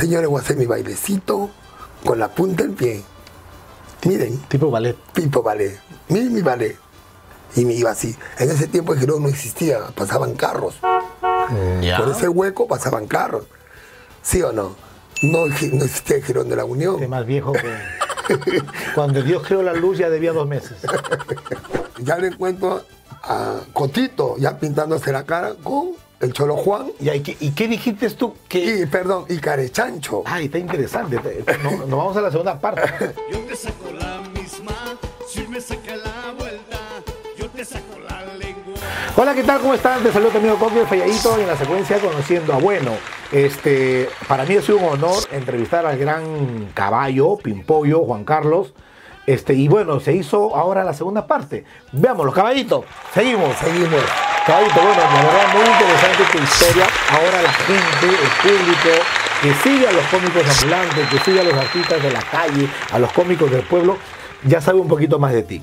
señores, voy a hacer mi bailecito con la punta del pie. Miren, Tipo ballet. tipo ballet. Miren mi ballet. Y me iba así. En ese tiempo el Girón no existía, pasaban carros. Ya. Por ese hueco pasaban carros. ¿Sí o no? No, no existía el Girón de la Unión. Este más viejo que. Cuando Dios creó la luz ya debía dos meses. Ya le encuentro a Cotito ya pintándose la cara con el Cholo Juan ¿y, qué, y qué dijiste tú? Que... y, perdón, y Carechancho. Ay, está interesante. No- Nos vamos a la segunda parte. Yo te saco la misma, si me saca la vuelta, yo te saco la lengua. Hola, ¿qué tal? ¿Cómo están? Te saludo también Coqui el Falladito y en la secuencia conociendo a Bueno. Este, para mí ha sido un honor entrevistar al gran caballo, Pimpollo, Juan Carlos. Este, y bueno, se hizo ahora la segunda parte. Veámoslo, caballito. Seguimos. Seguimos. Caballito, bueno, la verdad muy interesante tu historia. Ahora la gente, el público, que sigue a los cómicos ambulantes, que sigue a los artistas de la calle, a los cómicos del pueblo, ya sabe un poquito más de ti.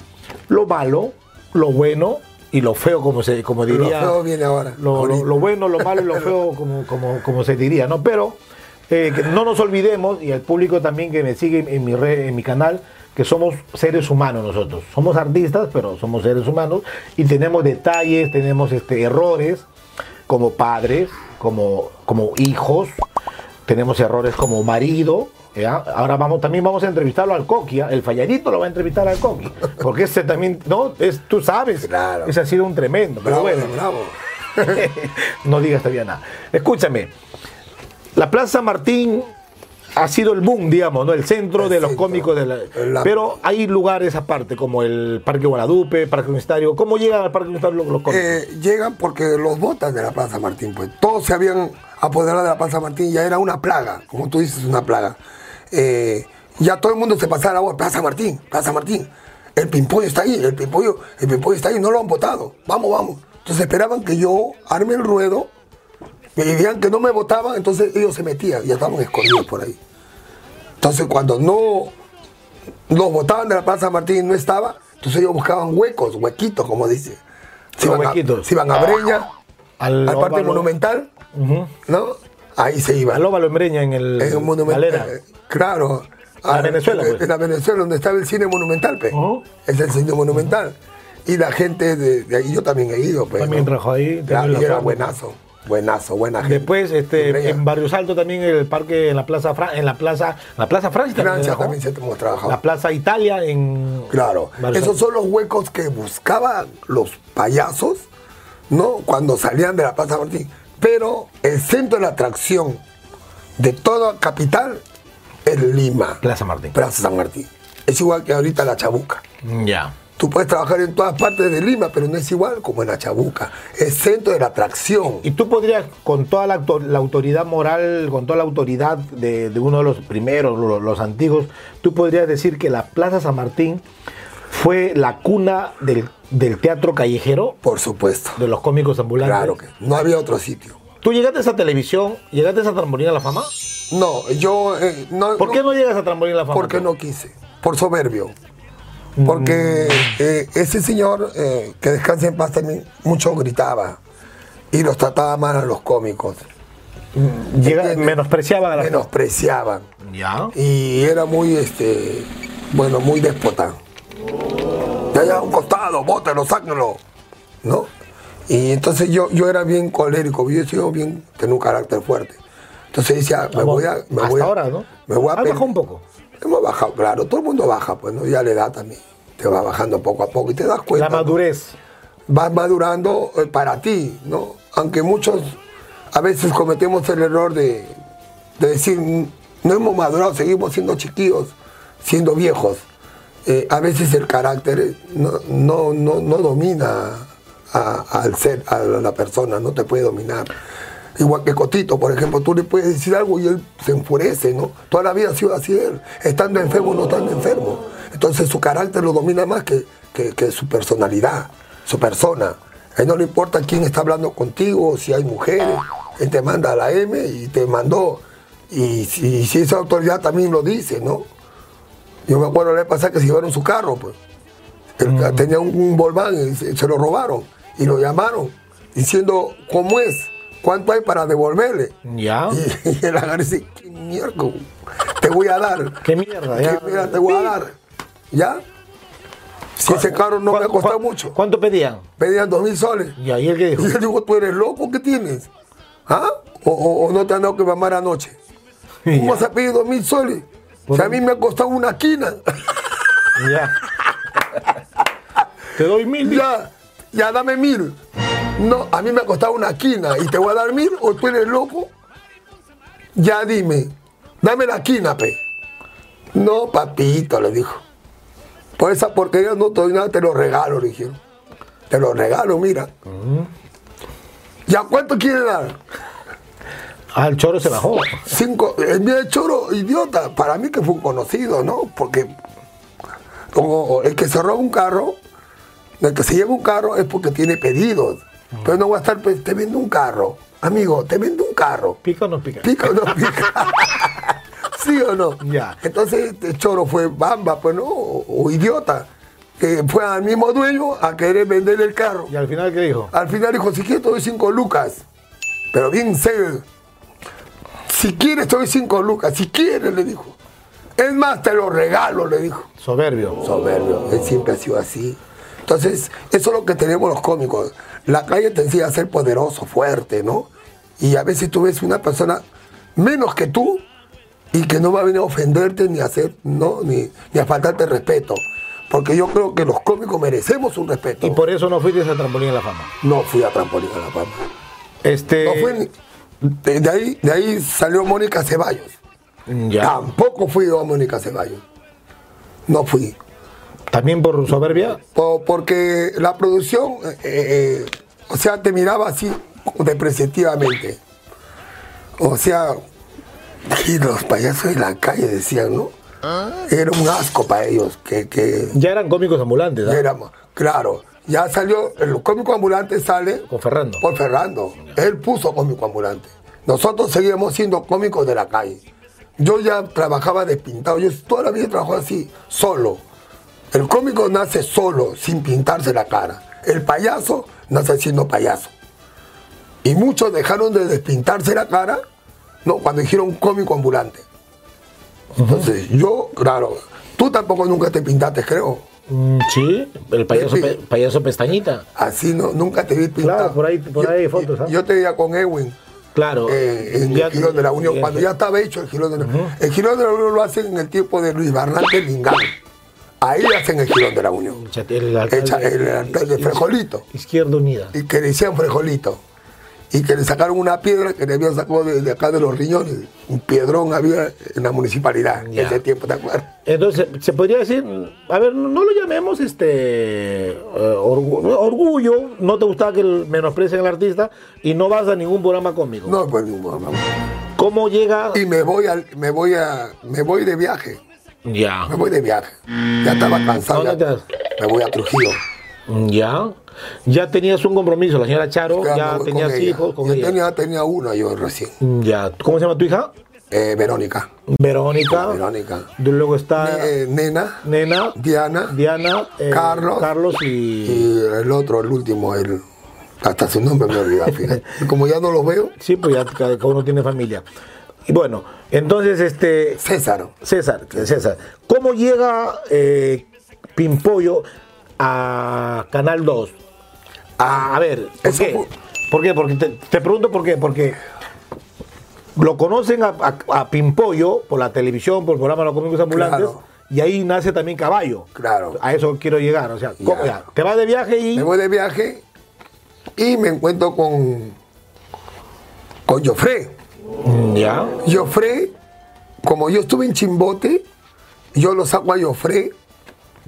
Lo malo, lo bueno y lo feo, como se, como diría. Lo feo viene ahora. Lo, lo- ahorita. lo bueno, lo malo y lo feo, como, como, como se diría, ¿no? Pero eh, que no nos olvidemos, y el público también que me sigue en mi, red, en mi canal, que somos seres humanos nosotros. Somos artistas, pero somos seres humanos y tenemos detalles, tenemos este, errores como padres, como, como hijos, tenemos errores como marido. ¿ya? Ahora vamos, también vamos a entrevistarlo al Coquia, el falladito lo va a entrevistar al Coqui, porque ese también, no, es, tú sabes, Claro. ese ha sido un tremendo, pero Bravo, bueno, bravo. no digas todavía nada. Escúchame, la Plaza Martín ha sido el boom, digamos, ¿no? El centro El de los centro. cómicos de la... La- Pero hay lugares aparte, como el Parque Guadalupe, Parque Universitario. ¿Cómo llegan al Parque Universitario los, los cómicos? Eh, llegan porque los votan de la Plaza Martín, pues todos se habían apoderado de la Plaza Martín, ya era una plaga, como tú dices, una plaga. Eh, ya todo el mundo se pasaba la voz, Plaza Martín, Plaza Martín. El pimpollo está ahí, el pimpollo, el pimpollo está ahí, no lo han votado. Vamos, vamos. Entonces esperaban que yo arme el ruedo, y veían que no me votaban, entonces ellos se metían, ya estaban escondidos por ahí. Entonces cuando no los votaban de la Plaza Martín y no estaba, entonces ellos buscaban huecos, huequitos, como dice. Se iban, a, se iban a Breña, Al al, Parque. Monumental. ¿no? Ahí se iban. Al óvalo en Breña, en el... En el Monumental. Eh, Claro. La Ah, Venezuela, pues. En la Venezuela, donde estaba el cine monumental, pe. Ujú. Es el cine monumental. Y la gente de, de ahí, yo también he ido, pues. También ¿no? trabajó ahí, Claro, y era buenazo. Buenazo, buena gente. Después, este, en Barrio Salto también el parque, en la Plaza Fra- en la Plaza, la Plaza Francia también, Francia trabajó. también se hemos trabajado. La Plaza Italia en Claro, Barrio esos Salto. son los huecos que buscaban los payasos, ¿no? Cuando salían de la Plaza Martín. Pero el centro de la atracción de toda capital es Lima, Plaza Martín. Plaza San Martín. Es igual que ahorita la Chabuca. Ya. Tú puedes trabajar en todas partes de Lima, pero no es igual como en la Chabuca. Es centro de la atracción. Y tú podrías, con toda la, autor- la autoridad moral, con toda la autoridad de, de uno de los primeros, lo- los, antiguos, tú podrías decir que la Plaza San Martín fue la cuna del, del teatro callejero, Por supuesto. de los cómicos ambulantes. Claro que no había otro sitio. ¿Tú llegaste a esa televisión? ¿Llegaste a esa Trambolín a la Fama? No, yo... eh, no, ¿Por qué no llegas a Trambolín a la Fama? Porque no quise, por soberbio. Porque eh, ese señor, eh, que descansa en paz también, mucho gritaba y los trataba mal a los cómicos. Llega- menospreciaban a la Menospreciaban. Ya. Y era muy, este, bueno, muy déspota. De allá a un costado, bótelo, sáquenlo. ¿No? Y entonces yo, yo era bien colérico, yo he sido bien, tenía un carácter fuerte. Entonces decía, me Vamos, voy a... Me hasta voy a- ahora, ¿no? Me voy a pe- bajado un poco. Hemos bajado, claro, todo el mundo baja, pues, ¿no? Ya la edad también. Te va bajando poco a poco y te das cuenta. La ¿no? madurez. Vas madurando eh, para ti, ¿no? Aunque muchos a veces cometemos el error de, de decir, "Mm, no hemos madurado, seguimos siendo chiquillos, siendo viejos. Eh, a veces el carácter eh, no, no, no, no domina a- al ser, a la persona, no te puede dominar. Igual que Cotito, por ejemplo, tú le puedes decir algo y él se enfurece, ¿no? Toda la vida ha sido así él, estando enfermo o no estando enfermo. Entonces su carácter lo domina más que, que- que su personalidad, su persona. A él no le importa quién está hablando contigo, si hay mujeres, él te manda a la M y te mandó. Y si, si esa autoridad también lo dice, ¿no? Yo me acuerdo la vez pasada que se llevaron su carro, pues. Él Tenía un, un Volkswagen y se, se lo robaron y lo llamaron diciendo cómo es, cuánto hay para devolverle. Ya. Y, y él agarra y dice, ¿quién miércoles, te voy a dar. ¿Qué mierda? Ya. ¿Qué mierda te voy a dar? ¿Ya? Si ese carro no me ha ¿Cu- costado mucho. ¿Cuánto pedían? Pedían dos mil soles. Y ahí el que dijo. Y yo digo, ¿tú eres loco? ¿Qué tienes? ¿Ah? ¿O, o- o no te han dado que mamar anoche? ¿Cómo vas a pedir dos mil soles? Si a mí me ha costado una quina. Ya. Te doy mil. ya, ya dame mil. No, a mí me ha costado una quina y te voy a dar mil o tú eres loco. Ya dime, dame la quina, pe. No, papito, le dijo. Por esa porquería no te doy nada, te lo regalo, le dijeron. Te lo regalo, mira. ¿Ya cuánto quiere dar? Ah, el choro se bajó. Cinco, el de choro, idiota, para mí que fue un conocido, ¿no? Porque como el que se roba un carro, el que se lleva un carro es porque tiene pedidos. Pero no va a estar, pues, te vendo un carro. Amigo, te vendo un carro. ¿Pica o no pica? ¿Pica o no pica? ¿Sí o no? Ya. Entonces este choro fue bamba, pues no, o, o idiota, que fue al mismo dueño a querer vender el carro. ¿Y al final qué dijo? Al final dijo, si quieres te doy cinco lucas. Pero bien serio. Si quieres te doy cinco lucas. Si quieres, le dijo. Es más, te lo regalo, le dijo. Soberbio. Soberbio. Él siempre ha sido así. Entonces, eso es lo que tenemos los cómicos. La calle te enseña a ser poderoso, fuerte, ¿no? Y a veces tú ves una persona menos que tú y que no va a venir a ofenderte ni a hacer, ¿no? Ni, ni a faltarte respeto. Porque yo creo que los cómicos merecemos un respeto. Y por eso no fuiste a trampolín en la fama. No fui a Trampolín a la Fama. Este. No fui ni- de, de ahí, de ahí salió Mónica Ceballos. Ya. Tampoco fui yo a Mónica Ceballos. No fui. También por soberbia. Po- porque la producción, eh, eh, o sea, te miraba así depreciativamente. O sea, y los payasos de la calle decían, ¿no? Era un asco para ellos, que, que Ya eran cómicos ambulantes, ¿ah? éramos, claro. Ya salió, el cómico ambulante sale Con Ferrando. por Ferrando. Él puso cómico ambulante. Nosotros seguíamos siendo cómicos de la calle. Yo ya trabajaba despintado. Yo toda la vida he trabajado así, solo. El cómico nace solo, sin pintarse la cara. El payaso nace siendo payaso. Y muchos dejaron de despintarse la cara no, cuando dijeron cómico ambulante. Entonces, yo, claro, tú tampoco nunca te pintaste, creo. Mm, sí, el payaso, pe- payaso pestañita. Así no, nunca te vi pintado. Claro, por ahí- por Yo- ahí hay fotos, ¿ah? Yo te veía con Edwin. Claro. eh, en Ya- el Girón de la Unión, cuando ya estaba hecho el Girón de la Unión. El Girón de la Unión lo hacen en el tiempo de Luis Barrante Lingán. Ahí hacen el Girón de la Unión. El alcalde, el alcalde Frejolito. Izquierda Unida. Y que le decían Frejolito. Y que le sacaron una piedra que le habían sacado de, de acá de los riñones. Un piedrón había en la municipalidad en ese tiempo, ¿te acuerdas? Entonces, se podría decir, a ver, no lo llamemos este eh, orgu- orgullo, no te gustaba que menosprecien al artista y no vas a ningún programa cómico. No, pues ningún ¿Cómo llega? Y me voy, al, me, voy a, me voy de viaje. Ya. Me voy de viaje. Ya estaba cansado. ¿Dónde ya- te me voy a Trujillo. Ya. Ya tenías un compromiso, la señora Charo, Ya tenías con hijos con Yo ella. Tenía, tenía una yo recién. Ya. ¿Cómo se llama tu hija? Eh, Verónica. Verónica. Verónica. Luego está Eh, nena. Nena, Diana. Diana, eh, Carlos. Carlos y. Y el otro, el último, el, hasta su nombre me olvidó. fíjate. Y como ya no los veo, Sí, pues ya cada uno tiene familia. Y bueno, entonces, este. César. César, César, ¿cómo llega eh, Pimpollo a Canal 2? A, a ver, ¿por qué? fue- ¿Por qué? Porque te, te pregunto por qué. Porque lo conocen a, a- a Pimpollo por la televisión, por el programa Los Cómicos Ambulantes, Claro. y ahí nace también Caballo. Claro. A eso quiero llegar. O sea, ¿cómo- Ya. ya, te vas de viaje y. Me voy de viaje y me encuentro con, con Joffre. Ya. Joffre, como yo estuve en Chimbote, yo lo saco a Joffre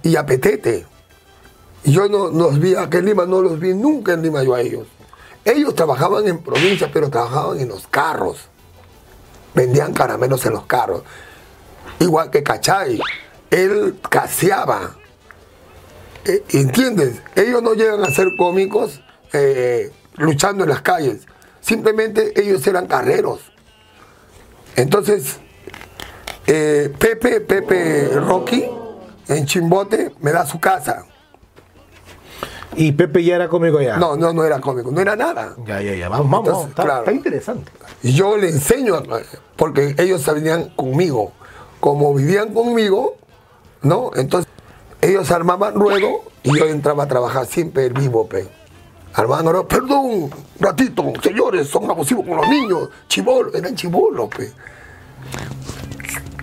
y a Petete. Yo no los vi aquí en Lima, no los vi nunca en Lima yo a ellos. Ellos trabajaban en provincia, pero trabajaban en los carros. Vendían caramelos en los carros. Igual que Cachay. Él caseaba. Eh, ¿Entiendes? Ellos no llegan a ser cómicos eh, luchando en las calles. Simplemente ellos eran carreros. Entonces, eh, Pepe, Pepe Rocky, en Chimbote, me da su casa. Y Pepe ya era cómico ya. No, no, no era cómico, no era nada. Ya, ya, ya. Vamos, vamos. Está, claro. está interesante. Yo le enseño, porque ellos venían conmigo. Como vivían conmigo, ¿no? Entonces, ellos armaban ruedo y yo entraba a trabajar siempre el vivo, pe. Armando ruedo, perdón, ratito, señores, son abusivos con los niños. Chibolo, eran chibolos, pe.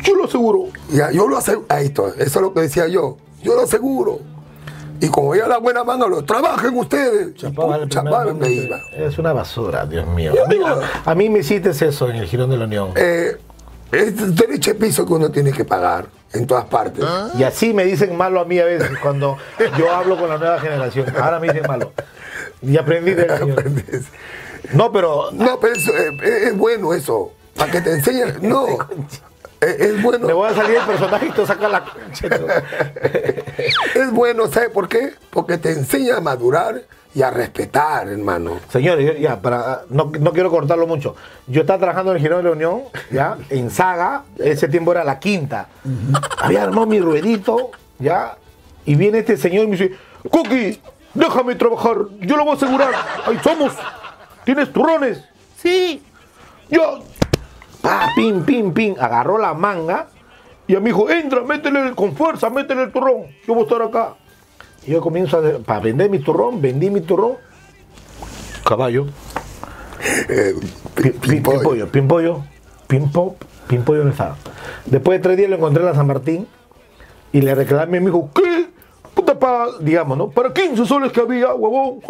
Yo lo aseguro. Ya, yo lo aseguro. Ahí está, eso es lo que decía yo. Yo lo aseguro. Y como ya la buena manga, lo trabajen ustedes. Chapaba chapaba, me iba. Es una basura, Dios mío. A mí, digo- a- a mí me hiciste eso en el Girón de la Unión. Eh, es derecho de piso que uno tiene que pagar en todas partes. Y así me dicen malo a mí a veces cuando yo hablo con la nueva generación. Ahora me dicen malo. Y aprendí del señor. No, pero No, pero eso, eh, es, es bueno eso. Para que te enseñen. No. Es, es bueno. me voy a salir del personaje y te saca la concha. Es bueno, ¿sabe por qué? Porque te enseña a madurar y a respetar, hermano. Señores, ya, para, no, no quiero cortarlo mucho. Yo estaba trabajando en el Girón de la Unión, ya, en Saga, ese tiempo era la quinta. Había armado mi ruedito, ya, y viene este señor y me dice, Cookie, déjame trabajar, yo lo voy a asegurar. Ahí somos. ¿Tienes turrones? Sí. Yo, pa, pim, pim, pim, agarró la manga y a mi hijo, entra, métele con fuerza, métele el turrón, yo voy a estar acá. Y yo comienzo a, para vender mi turrón, vendí mi turrón, caballo, Eh, pi- pi- pimpollo. pimpollo, pimpollo, pimpo, pimpollo no estaba. Después de tres días lo encontré en la San Martín y le reclamé a mi hijo, ¿qué? Puta para, digamos, ¿no? Para 15 soles que había, huevón.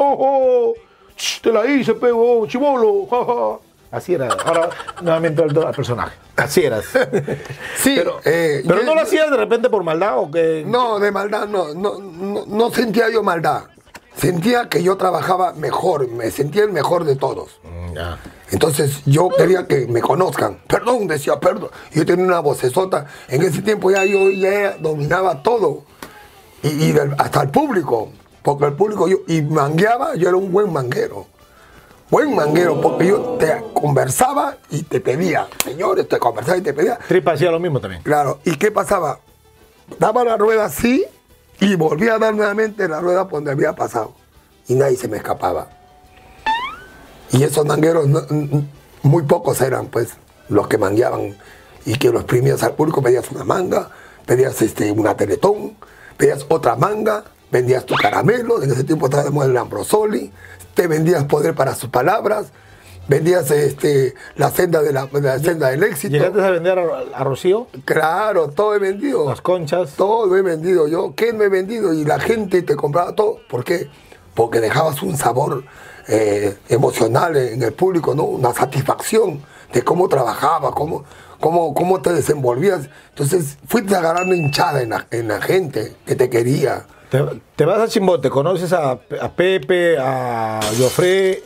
Ch, te la hice, pego, chivolo, ja, ja. Así era. Ahora nuevamente al, personaje. Así eras. Sí, pero eh, pero yo- no lo hacías de repente por maldad o que. No, de maldad no, no, no, no sentía yo maldad. Sentía que yo trabajaba mejor, me sentía el mejor de todos. Mm, Ya. Entonces yo quería que me conozcan. Perdón, decía, perdón. Yo tenía una vocesota. En ese tiempo ya yo ya dominaba todo. Y, y del- hasta el público. Porque el público, yo, y mangueaba, yo era un buen manguero. Buen manguero, porque yo te conversaba y te pedía. Señores, te conversaba y te pedía. Tripa hacía lo mismo también. Claro, ¿y qué pasaba? Daba la rueda así y volvía a dar nuevamente la rueda por donde había pasado. Y nadie se me escapaba. Y esos mangueros, muy pocos eran, pues, los que mangueaban y que los exprimías al público. Pedías una manga, pedías este, una teletón, pedías otra manga, vendías tu caramelo. En ese tiempo estaba de moda el Ambrosoli. Te vendías poder para sus palabras. Vendías este, la senda de la, senda del éxito. ¿Llegaste a vender a, a Rocío? Claro, todo he vendido. Las conchas. Todo he vendido yo. ¿Qué me he vendido? Y la gente te compraba todo. ¿Por qué? Porque dejabas un sabor eh, emocional en el público, ¿no? Una satisfacción de cómo trabajaba, cómo, cómo, cómo te desenvolvías. Entonces fuiste agarrando hinchada en la, en la gente que te quería. Te, te vas a Chimbote, conoces a, a Pepe, a Jofre,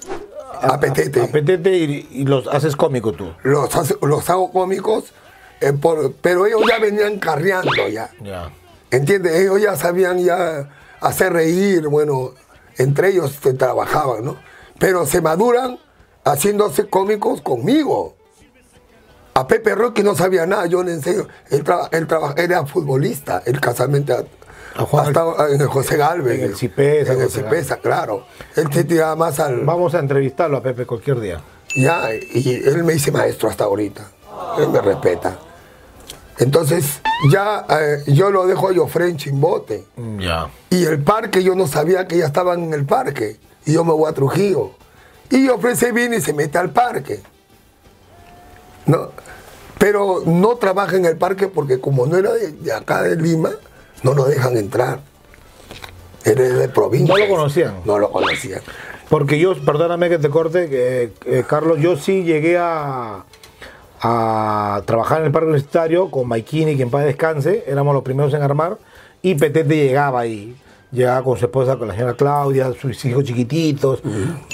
A Petete. a Petete y, y los haces cómico tú. Los, hace- los hago cómicos, eh, por- pero ellos ya venían carreando ya. Ya. ¿Entiendes? Ellos ya sabían ya hacer reír, bueno, entre ellos se trabajaban, ¿no? Pero se maduran haciéndose cómicos conmigo. A Pepe Rocky no sabía nada, yo le enseño. Él, traba- él traba- era futbolista, él casualmente A Juan- en el José Galvez. En el Cipesa, En el Cipesa, claro. Él se tiraba más al... Vamos a entrevistarlo a Pepe cualquier día. Ya, y él me dice maestro hasta ahorita. Él me respeta. Entonces, ya eh, yo lo dejo a Jofre en Chimbote. Ya. Y el parque, yo no sabía que ya estaban en el parque. Y yo me voy a Trujillo. Y Jofre se viene y se mete al parque. No, pero no trabaja en el parque porque como no era de, de acá de Lima, no lo dejan entrar. Es de provincia. No lo conocían. No lo conocían. Porque yo, perdóname que te corte, que, eh, Carlos, yo sí llegué a, a trabajar en el parque universitario con Maikini, que en paz descanse, éramos los primeros en armar, y Petete llegaba ahí. Llegaba con su esposa, con la señora Claudia, sus hijos chiquititos,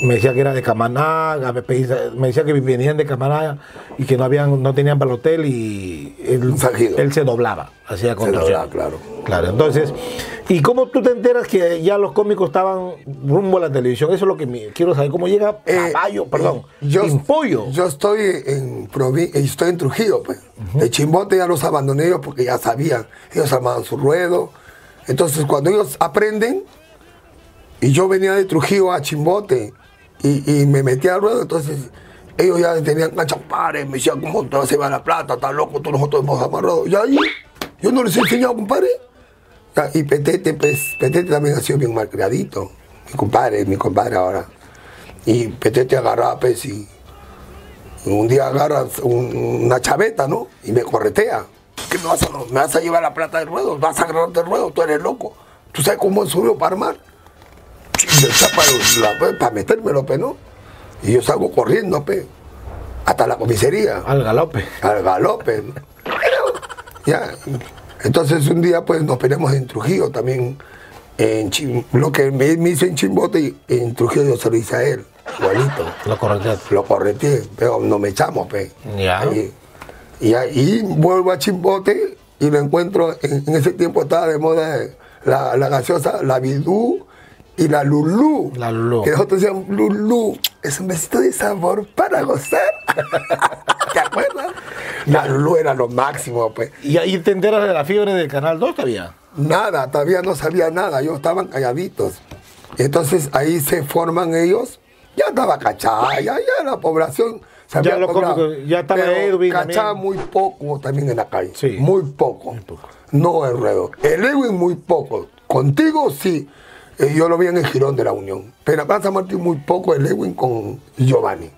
me decía que era de Camanaga, me, pedía- me decía que venían de Camanaga y que no habían, no tenían para el hotel y él, se doblaba, hacía construcción. claro. Claro, entonces, ¿y cómo tú te enteras que ya los cómicos estaban rumbo a la televisión? Eso es lo que me- quiero saber. ¿Cómo llega Eh, Caballo, perdón, yo, Pimpollo? Yo estoy en, provi- estoy en Trujillo, pues. De Chimbote ya los abandoné porque ya sabían. Ellos armaban su ruedo. Entonces, cuando ellos aprenden, y yo venía de Trujillo a Chimbote y, me metí al ruedo, entonces ellos ya tenían pares, me decían, ¿cómo te vas a llevar la plata? Estás loco, todos nosotros hemos amarrado. Y ahí, yo no les he enseñado, compadre. Y Petete, pues, Petete también ha sido bien malcriadito. Mi compadre, mi compadre ahora. Y Petete agarraba, pues, y un día agarras un- una chaveta, ¿no? Y me corretea. ¿Qué me vas a, me vas a llevar la plata del ruedo? ¿Vas a agarrarte el ruedo? Tú eres loco. ¿Tú sabes cómo es subió para armar? Tapa la- pues, para metérmelo, pe, ¿no? Y yo salgo corriendo, pe, hasta la comisaría, Al galope. al galope. ¿no? Ya. Entonces un día pues nos peleamos en Trujillo también. En Chim- lo que me, me hizo en Chimbote, y en Trujillo yo se lo hice a él, igualito. Lo correcto. Lo correteé, pero no me echamos, pe. Ya. Y ahí vuelvo a Chimbote y lo encuentro, en, en ese tiempo estaba de moda la, la gaseosa, la Bidú y la Lulú. La Lulú. Que nosotros decíamos, Lulú, es un besito de sabor para gozar. ¿Te acuerdas? La Lulú era lo máximo, pues. Y ahí te enteras de la fiebre del Canal 2 todavía. Nada, todavía no sabía nada, ellos estaban calladitos. Entonces ahí se forman ellos, ya estaba cachada, ya, ya la población Ya lo cómico, ya estaba Pero Edwin Cachaba muy poco también en la calle, Sí. muy poco. No el ruedo. El Edwin muy poco. Contigo sí, eh, yo lo vi en el Girón de la Unión. Pero acá San Martín muy poco el Edwin con Giovanni.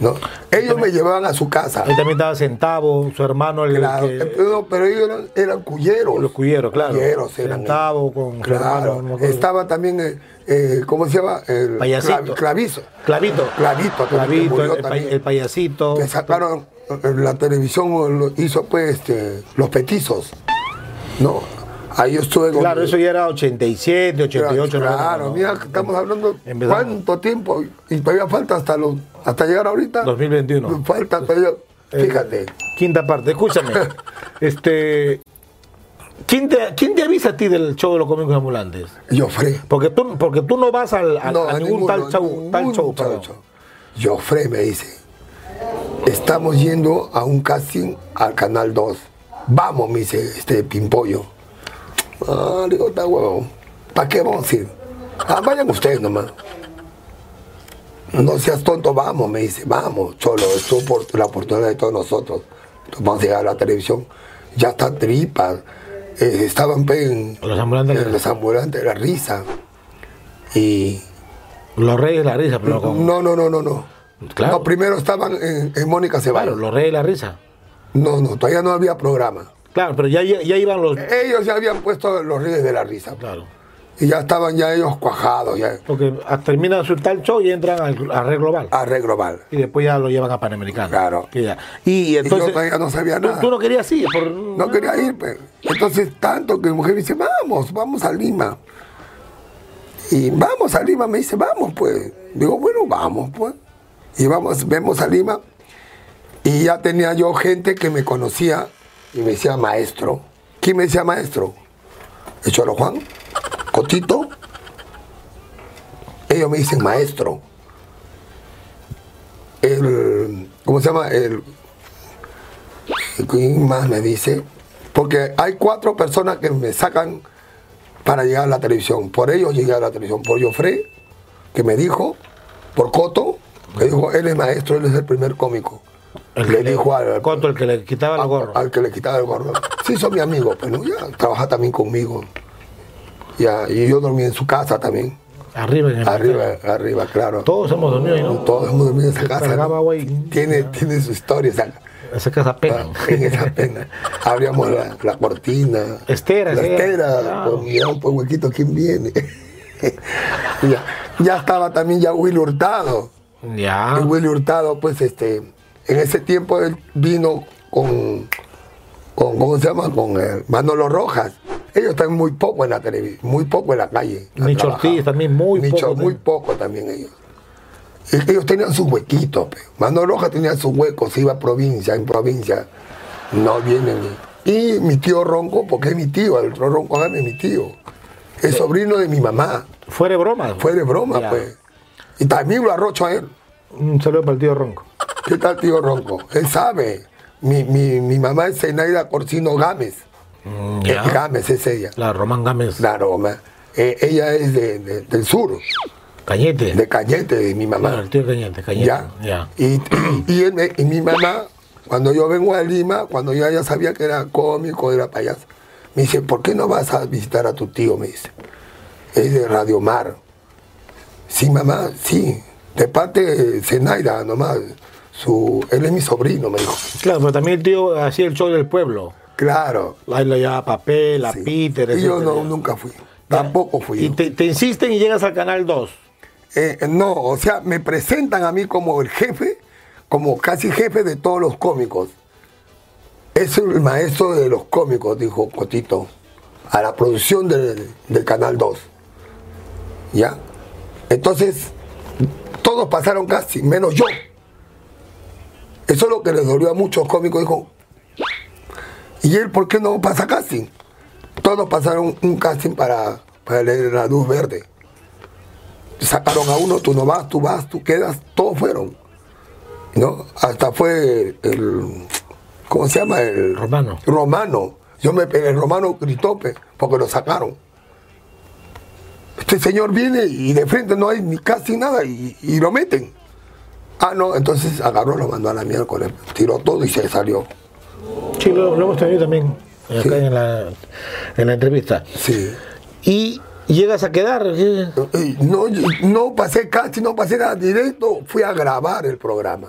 ¿No? Ellos me llevaban a su casa. Ahí también estaba Centavo, su hermano, el Claro, que- eh, pero, pero ellos eran, eran cuyeros. los cuyeros, claro. Cuyeros eran Centavo con Claro, hermano. no estaba también, eh, eh, ¿cómo se llama? El Payasito. clav- clavizo. Clavito. Clavito, Clavito, el, payasito. Que sacaron, eh, la televisión hizo pues este, los petizos. No, ahí yo estuve con... Claro, eso ya era 87, 88. Claro, ¿no? mira, estamos hablando Empezamos. cuánto tiempo y todavía falta hasta los, hasta llegar ahorita. 2021. Falta todavía, Eh, fíjate. Quinta parte, escúchame. este, ¿quién, te, ¿Quién te avisa a ti del show de los cómicos ambulantes? Joffre. Porque tú, porque tú no vas al, a, No, a a ningún ninguno, tal show. ningún Tal show, perdón. show. Joffre me dice, estamos yendo a un casting al Canal 2. Vamos, me dice este pimpollo. Ah, le digo, está huevón. ¿Para qué vamos a ir? Ah, vayan ustedes nomás. No seas tonto, vamos, me dice, vamos, esto es por la oportunidad de todos nosotros. Vamos a llegar a la televisión. Ya están tripas. Eh, estaban pe, en, Los ambulantes en los ambulantes de la risa. Y Los Reyes de la Risa, pero con- no, no, no, no, no. Claro. No, primero estaban en, en Mónica Ceballos. Claro, los Reyes de la Risa. No, no, todavía no había programa. Claro, pero ya, ya, ya iban los. Ellos ya habían puesto los Reyes de la Risa. Claro. Y ya estaban ya ellos cuajados, ya Porque ah, terminan su tal show y entran al, a Red Global. a Red Global. Y después ya lo llevan a Panamericano. Claro. Ya. Y Y entonces. yo todavía no sabía tú, nada. tú no querías ir. Por, No quería ir, pues. Entonces, tanto que mi mujer me dice, vamos, vamos a Lima. Y vamos a Lima, me dice, vamos, pues. Digo, bueno, vamos, pues. Y vamos, vemos a Lima. Y ya tenía yo gente que me conocía y me decía maestro. ¿Quién me decía maestro? El Cholo Juan, Cotito. Ellos me dicen maestro. El, ¿cómo se llama? El, ¿Quién más me dice? Porque hay cuatro personas que me sacan para llegar a la televisión. Por ellos llegué a la televisión. Por Jofre, que me dijo. Por Coto, que dijo, él es maestro, él es el primer cómico. El le dijo al, Coto, el que le quitaba el gorro. al que le quitaba el gorro. Sí, son mi amigo, pero ya trabaja también conmigo. Ya, y yo dormí en su casa también. Arriba en el Arriba, arriba, claro. Todos hemos dormido ahí, ¿no? Todos hemos dormido en esa casa. Cargaba, ¿no? güey. Tiene, tiene su historia. esa- Esa casa pega. en esa pena. Abríamos la, la cortina. Estera, La estera. Claro. Con mira un huequito, ¿quién viene? ya, ya estaba también ya Willy Hurtado. Ya. Y Willy Hurtado, pues, este, en ese tiempo él vino con, con ¿cómo se llama? Con eh, Manolo Rojas. Ellos están muy poco en la televisión, muy poco en la calle. Nicho. Ortiz también, muy Nicho, poco Muy poco también ellos. Ellos tenían sus huequitos. pe. Manolo Rojas tenía sus huecos, iba a provincia, en provincia. No vienen. Y mi tío Ronco, porque es mi tío, el Ronco Agame es mi tío. Es sobrino de mi mamá. Fuera de broma. Fue de broma, Ya. pues. Y también lo arrocho a él. Un saludo para el tío Ronco. ¿Qué tal, tío Ronco? Él sabe. Mi, mi, mi mamá es Zenaida Corsino Gámez. Mm, Eh. Gámez es ella. La Román Gámez. Claro, ma. Eh, ella es de- de- del sur. Cañete. de Cañete, de mi mamá. Claro, el tío Cañete, Cañete. ¿Ya? Ya. Y, y mi mamá, cuando yo vengo a Lima, cuando yo ya sabía que era cómico, era payaso, me dice, ¿por qué no vas a visitar a tu tío? Me dice, es de Radio Mar. Sí, mamá, sí, de parte de Zenaida nomás. Su, él es mi sobrino, me dijo. Claro, pero también el tío hacía el show del pueblo. Claro. Ahí lo llevaba Papel, a sí. Peter, Y yo no, nunca fui. Tampoco fui. Y yo. te, te insisten y llegas al canal 2. Eh, no, o sea, me presentan a mí como el jefe, como casi jefe de todos los cómicos. Es el maestro de los cómicos, dijo Cotito, a la producción del, del Canal 2. ¿Ya? Entonces, todos pasaron casi, menos yo. Eso es lo que les dolió a muchos cómicos, dijo. ¿Y él por qué no pasa casting? Todos pasaron un casting para, para leer la luz verde sacaron a uno, tú no vas, tú vas, tú quedas, todos fueron. ¿No? Hasta fue el, ¿cómo se llama? El Romano. Romano. Yo me, el romano gritó porque lo sacaron. Este señor viene y de frente no hay ni casi nada y, y lo meten. Ah, no, entonces agarró, lo mandó a la miércoles, tiró todo y se salió. Sí, lo, lo hemos tenido también acá Sí. en, la, en la entrevista. Sí. Y llegas a quedar. No, no pasé casi, no pasé nada directo, fui a grabar el programa.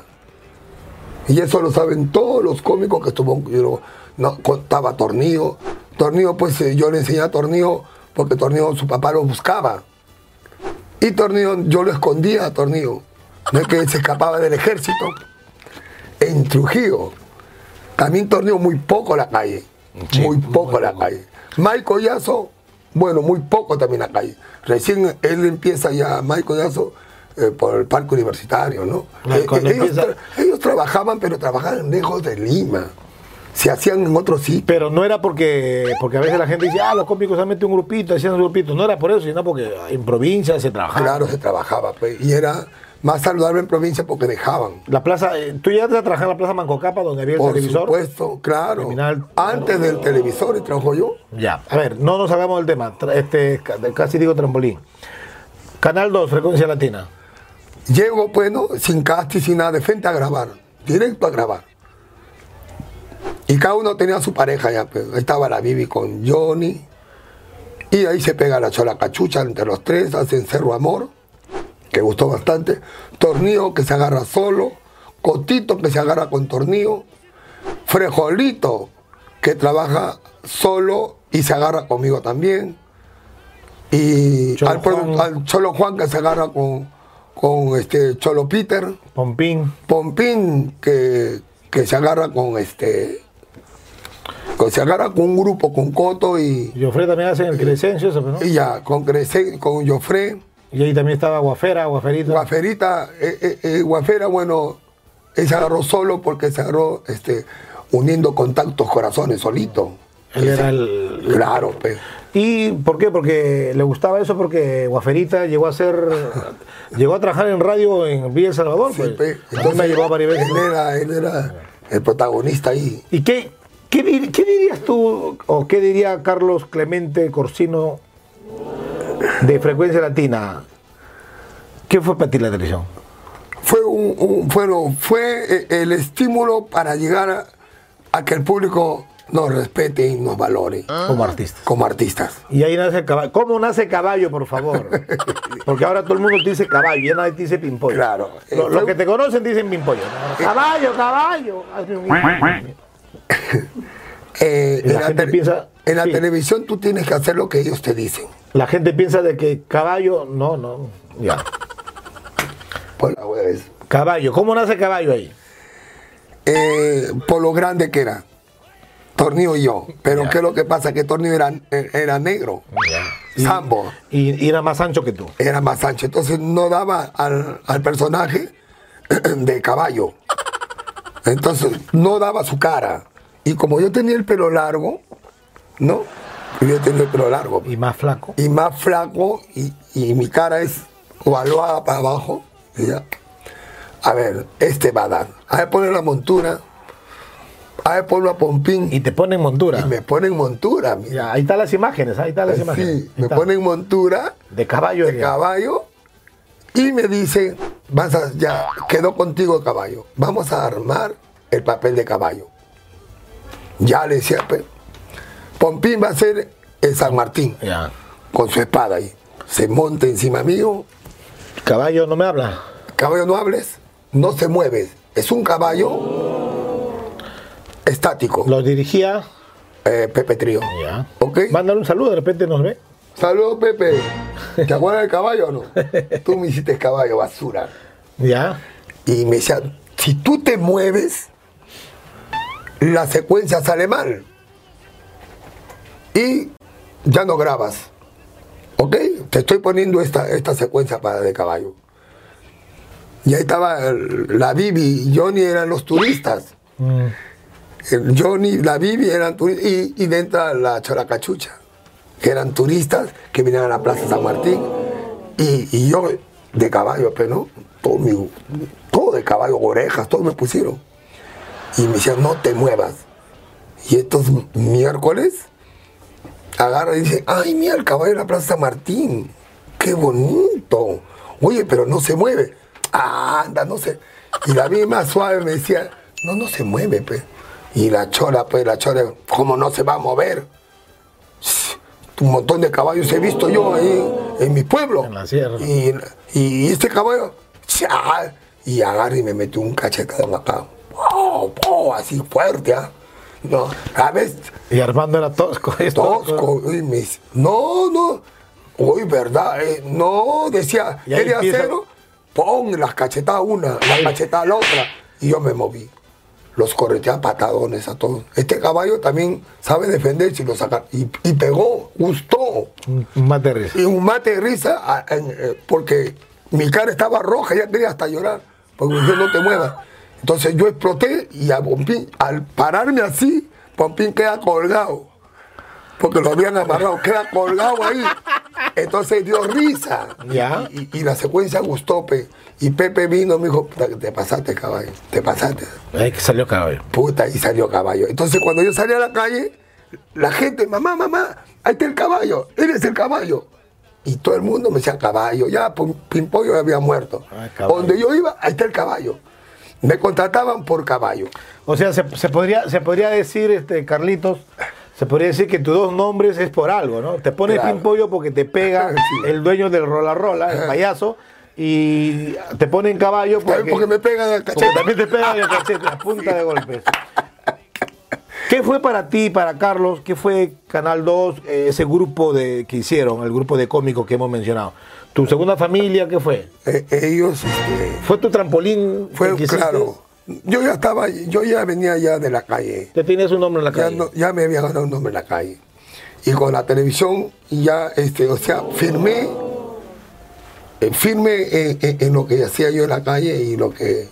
Y eso lo saben todos los cómicos que estuvo, yo no, contaba Tornillo. Tornillo, pues eh, yo le enseñé a Tornillo porque Tornillo, su papá lo buscaba. Y Tornillo, yo lo escondía a Tornillo. No es que se escapaba del ejército. En Trujillo. También Tornillo muy poco la calle. Sí, muy muy poco la poco. calle. Mike Collazo, bueno, muy poco también la calle. Recién él empieza ya, Mike Collazo, eh, por el parque universitario, ¿no? Eh, eh, ellos, empieza- tra- ellos trabajaban, pero trabajaban lejos de Lima. Se hacían en otros sitios. Pero no era porque, porque a veces la gente dice, ah, los cómicos han metido un grupito, hacían un grupito. No era por eso, sino porque en provincia se trabajaba. Claro, se trabajaba, pues, y era más saludable en provincia porque dejaban. La plaza, eh, tú ya a trabajar en la plaza Mancocapa donde había el Por televisor. supuesto, claro. Terminal- Antes del televisor y trabajo yo. Ya, a ver, no nos hagamos del tema. Este, ca- casi digo trampolín. Canal 2, Frecuencia Latina. Llego, bueno, sin casting, sin nada, de frente a grabar, directo a grabar. Y cada uno tenía su pareja ya, pues. Estaba la Bibi con Johnny. Y ahí se pega la chola cachucha entre los tres, hacen Cerro Amor, que gustó bastante. Tornillo que se agarra solo. Cotito que se agarra con tornillo. Frejolito que trabaja solo y se agarra conmigo también. Y Cholo al, Juan. al Cholo Juan que se agarra con, con este Cholo Peter. Pompín. Pompín que, que se agarra con este. Que se agarra con un grupo con Coto y, Jofre también hace el Crescencio, ¿no? y ya, con Crece, con Jofré. Y ahí también estaba Guafera, Guaferita. Guaferita, eh, eh, eh, Guafera, bueno, él se agarró solo porque se agarró este, uniendo contactos corazones solito. Él era el- Claro, pues. ¿Y por qué? Porque le gustaba eso porque Guaferita llegó a ser llegó a trabajar en radio en Villa El Salvador, Sí, pues. pe. A mí me llevó varias veces. él era, él era el protagonista ahí. ¿Y qué, qué dirías tú o qué diría Carlos Clemente Corsino de Frecuencia Latina? ¿Qué fue para ti la televisión? Fue, un, un- bueno, fue eh, el estímulo para llegar a, a que el público nos respete y nos valore Como artista. como artistas. Y ahí nace el caballo. ¿Cómo nace caballo, por favor? Porque ahora todo el mundo te dice caballo, ya nadie te dice pimpollo. Claro. Lo- Los que te conocen dicen pimpollo. Caballo, caballo. Eh, Y la en la, gente tele- piensa- en la sí. televisión tú tienes que hacer lo que ellos te dicen. La gente piensa de que caballo, no, no. Ya. Por, la wea es. Caballo, ¿cómo nace caballo ahí? Eh, por lo grande que era. Tornillo y yo. Pero. ¿qué es lo que pasa? Que Tornillo era, era negro. Sambo. Y, y era más ancho que tú. Era más ancho. Entonces no daba al, al personaje de caballo. Entonces no daba su cara. Y como yo tenía el pelo largo, ¿no? Yo tenía el pelo largo. Y más flaco. Y más flaco y, y mi cara es ovaluada para abajo. ya. A ver, este va a dar. A ver, poner la montura. A ver, ponlo a Pompín. Y te ponen montura. Y me ponen montura. mira. Ya, ahí están las imágenes, ahí están las imágenes. Sí, me está. ponen montura De caballo. de ya. caballo Y me dice, vas a, ya, quedó contigo el caballo. Vamos a armar el papel de caballo. Ya le decía, Pompín va a ser el San Martín, Ya. con su espada ahí. Se monta encima mío, Caballo no me habla. caballo no hables, no se mueve. Es un caballo estático. Lo dirigía. Eh, Pepe Trío. Ya. ¿Ok? Mándale un saludo, de repente nos ve. Saludos, Pepe. ¿Te acuerdas del caballo o no? Tú me hiciste caballo, basura. Ya. Y me decía, si tú te mueves, la secuencia sale mal. Y ya no grabas. ¿Ok? Te estoy poniendo esta, esta secuencia para de caballo. Y ahí estaba el- la Bibi y Johnny eran los turistas. Mm. Johnny, la Bibi eran turistas. Y, y dentro la Choracachucha, que eran turistas que venían a la Plaza San Martín. Y, y yo de caballo, pero no, todo, mi- todo de caballo, orejas, todo me pusieron. Y me decían, no te muevas. Y estos miércoles agarra y dice, ay, mira el caballo de la Plaza Martín, qué bonito. Oye, pero no se mueve. "Ah, anda, no se. Y la misma suave me decía, no, no se mueve, pe. Y la chora, pues, la chora, ¿cómo no se va a mover? Un montón de caballos he visto yo ahí en mi pueblo. En la sierra. Y, y este caballo, y agarra y me metió un cachetadón acá. ¡Oh, oh! Así fuerte, ¿ah? No, a veces Y Armando era tosco. tosco. Y me dice, no, no. Uy, verdad, eh, no, decía, ¿quería acero? Pon las cachetadas una, la cachetada la otra. Y yo me moví. Los correteaba patadones a todos. Este caballo también sabe defenderse y lo saca. Y, y pegó, gustó. Un mate de risa. Y un mate de risa a- en- eh, porque mi cara estaba roja, ya quería hasta llorar. Porque dijo, no te muevas. Entonces yo exploté y a Pompín, al pararme así, Pompín queda colgado. Porque lo habían amarrado, queda colgado ahí. Entonces dio risa. Ya. Y, y la secuencia gustó, pe. Y Pepe vino y me dijo, "Puta, te pasaste, caballo, te pasaste. Ahí que salió caballo. Puta, y salió caballo. Entonces cuando yo salí a la calle, la gente, mamá, mamá, ahí está el caballo, eres el caballo. Y todo el mundo me decía caballo, ya Pim- Pimpollo había muerto. Caballo. Donde yo iba, ahí está el caballo. Me contrataban por caballo. O sea, se, se podría, se podría decir, este, Carlitos, se podría decir que tus dos nombres es por algo, ¿no? Te pones Claro. Pimpollo porque te pega Sí. el dueño del rola rola, el payaso, y te ponen caballo porque, porque me pegan el porque cachete. también te pegan el cachete a punta de golpes. ¿Qué fue para ti, para Carlos? ¿Qué fue Canal 2, eh, ese grupo de, que hicieron, el grupo de cómicos que hemos mencionado? ¿Tu segunda familia qué fue? Eh, ellos, este, ¿Fue tu trampolín? fue claro. Yo ya estaba, yo ya venía ya de la calle. Ya tienes un nombre en la ya, calle. no- ya me había ganado un nombre en la calle. Y con la televisión ya, este, o sea, firmé, eh, firme en, en- en lo que hacía yo en la calle y lo que...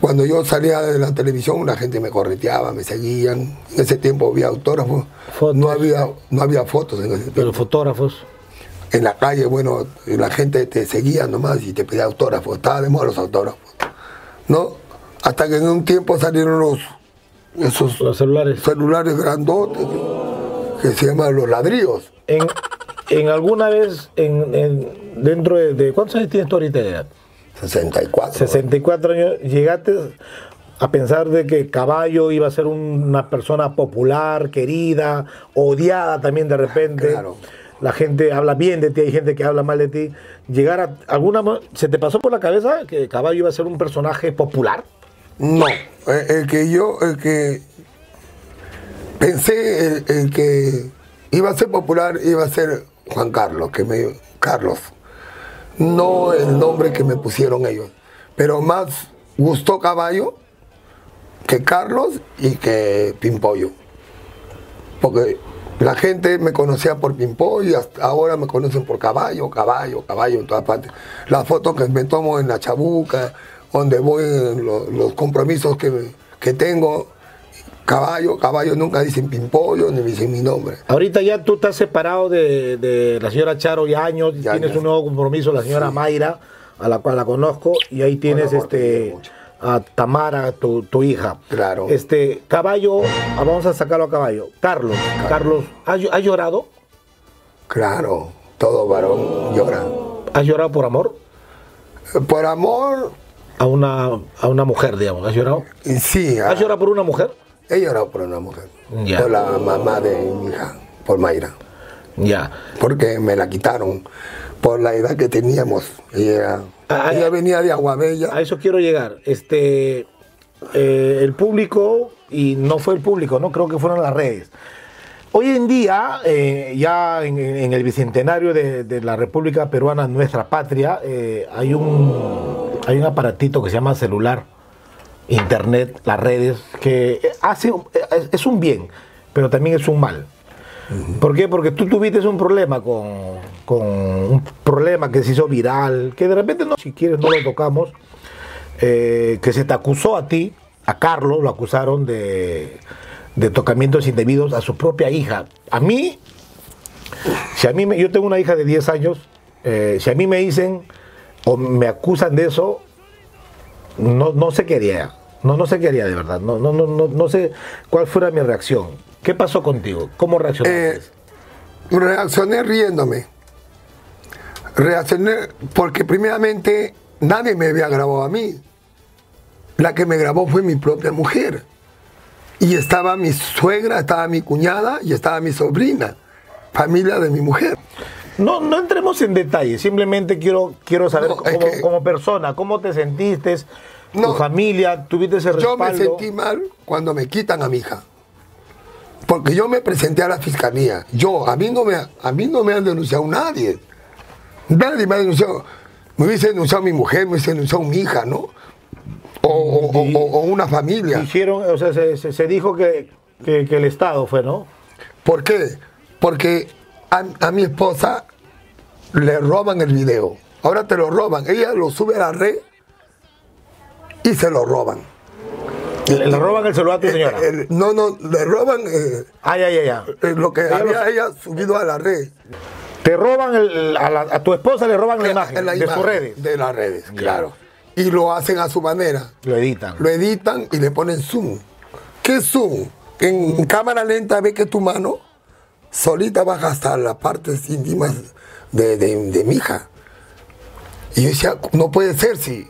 Cuando yo salía de la televisión, la gente me correteaba, me seguían. En ese tiempo había autógrafos. Fotos. No había, no había fotos en ese Pero tiempo. fotógrafos. En la calle, bueno, la gente te seguía nomás y te pedía autógrafos. Estaba de moda los autógrafos. ¿No? Hasta que en un tiempo salieron los... Esos Los celulares. celulares grandotes que se llaman los ladrillos. En, en alguna vez, en, en- dentro de, de- ¿Cuántos años tienes tú ahorita de edad? 64. 64 años. ¿Llegaste a pensar de que Caballo iba a ser un- una persona popular, querida, odiada también de repente? Claro. La gente habla bien de ti, hay gente que habla mal de ti. Llegar a alguna ¿Se te pasó por la cabeza que Caballo iba a ser un personaje popular? No, el, el que yo, el que pensé, el, el que iba a ser popular iba a ser Juan Carlos, que me Carlos. No el nombre que me pusieron ellos, pero más gustó Caballo que Carlos y que Pimpollo. Porque la gente me conocía por Pimpollo y hasta ahora me conocen por Caballo, Caballo, Caballo en todas partes. Las fotos que me tomo en la chabuca, donde voy, los compromisos que, que tengo, Caballo, Caballo, nunca dicen Pimpollo ni dicen mi nombre. Ahorita ya tú estás separado de, de la señora Charo y años, Ya, tienes ya. un nuevo compromiso, la señora Mayra, a la cual la conozco, y ahí tienes este. A Tamara, tu, tu hija. Claro. Este, caballo, ah, vamos a sacarlo a caballo. Carlos, Carlos, ¿has, ll- has llorado? Claro, todo varón llora. ¿Has llorado por amor? Por amor, A una, a una mujer, digamos. ¿Has llorado? sí. a- ¿Has llorado por una mujer? He llorado por una mujer. Ya. Por la mamá de mi hija, por Mayra. Ya. Porque me la quitaron por la edad que teníamos. Ella, Ah, venía de Aguabella. A eso quiero llegar. Este, eh, el público, y no fue el público, no creo que fueron las redes. Hoy en día, eh, ya en, el bicentenario de, la República Peruana, nuestra patria, eh, hay, un, hay un aparatito que se llama celular, internet, las redes, que hace, es un bien, pero también es un mal. ¿Por qué? Porque tú tuviste un problema con, con un problema que se hizo viral, que de repente no, si quieres no lo tocamos, eh, que se te acusó a ti, a Carlos, lo acusaron de, de tocamientos indebidos a su propia hija. A mí, si a mí yo tengo una hija de 10 años, eh, si a mí me dicen o me acusan de eso, no, no sé qué haría. No, no sé qué haría de verdad. No, no, no, no, no sé cuál fuera mi reacción. ¿Qué pasó contigo? ¿Cómo reaccionaste? Eh, reaccioné riéndome. Reaccioné porque primeramente nadie me había grabado a mí. La que me grabó fue mi propia mujer. Y estaba mi suegra, estaba mi cuñada y estaba mi sobrina, familia de mi mujer. No, no entremos en detalles, simplemente quiero, quiero saber No, es como, que- como persona, cómo te sentiste, tu No. familia, tuviste ese Yo respaldo. me sentí mal cuando me quitan a mi hija. Porque yo me presenté a la fiscalía. Yo, a mí no me, a mí no me han denunciado nadie. Nadie me ha denunciado. Me hubiese denunciado mi mujer, me hubiese denunciado mi hija, ¿no? O, o- o- o- o una familia. Dijeron, o sea, se, se- se dijo que, que- que el Estado fue, ¿no? ¿Por qué? Porque a, a mi esposa le roban el video. Ahora te lo roban. Ella lo sube a la red y se lo roban. Le, le roban el celular a tu señora. El- no, no, le roban eh, Ay, ay, ay, eh, lo que había ella subido a la red. Te roban, el- a, la- a tu esposa le roban la imagen la de sus redes. De las redes, claro. Y lo hacen a su manera. Lo editan. Lo editan y le ponen zoom. ¿Qué zoom? En cámara lenta ve que tu mano solita baja hasta las partes íntimas de, de- de mi hija. Y yo decía, no puede ser si.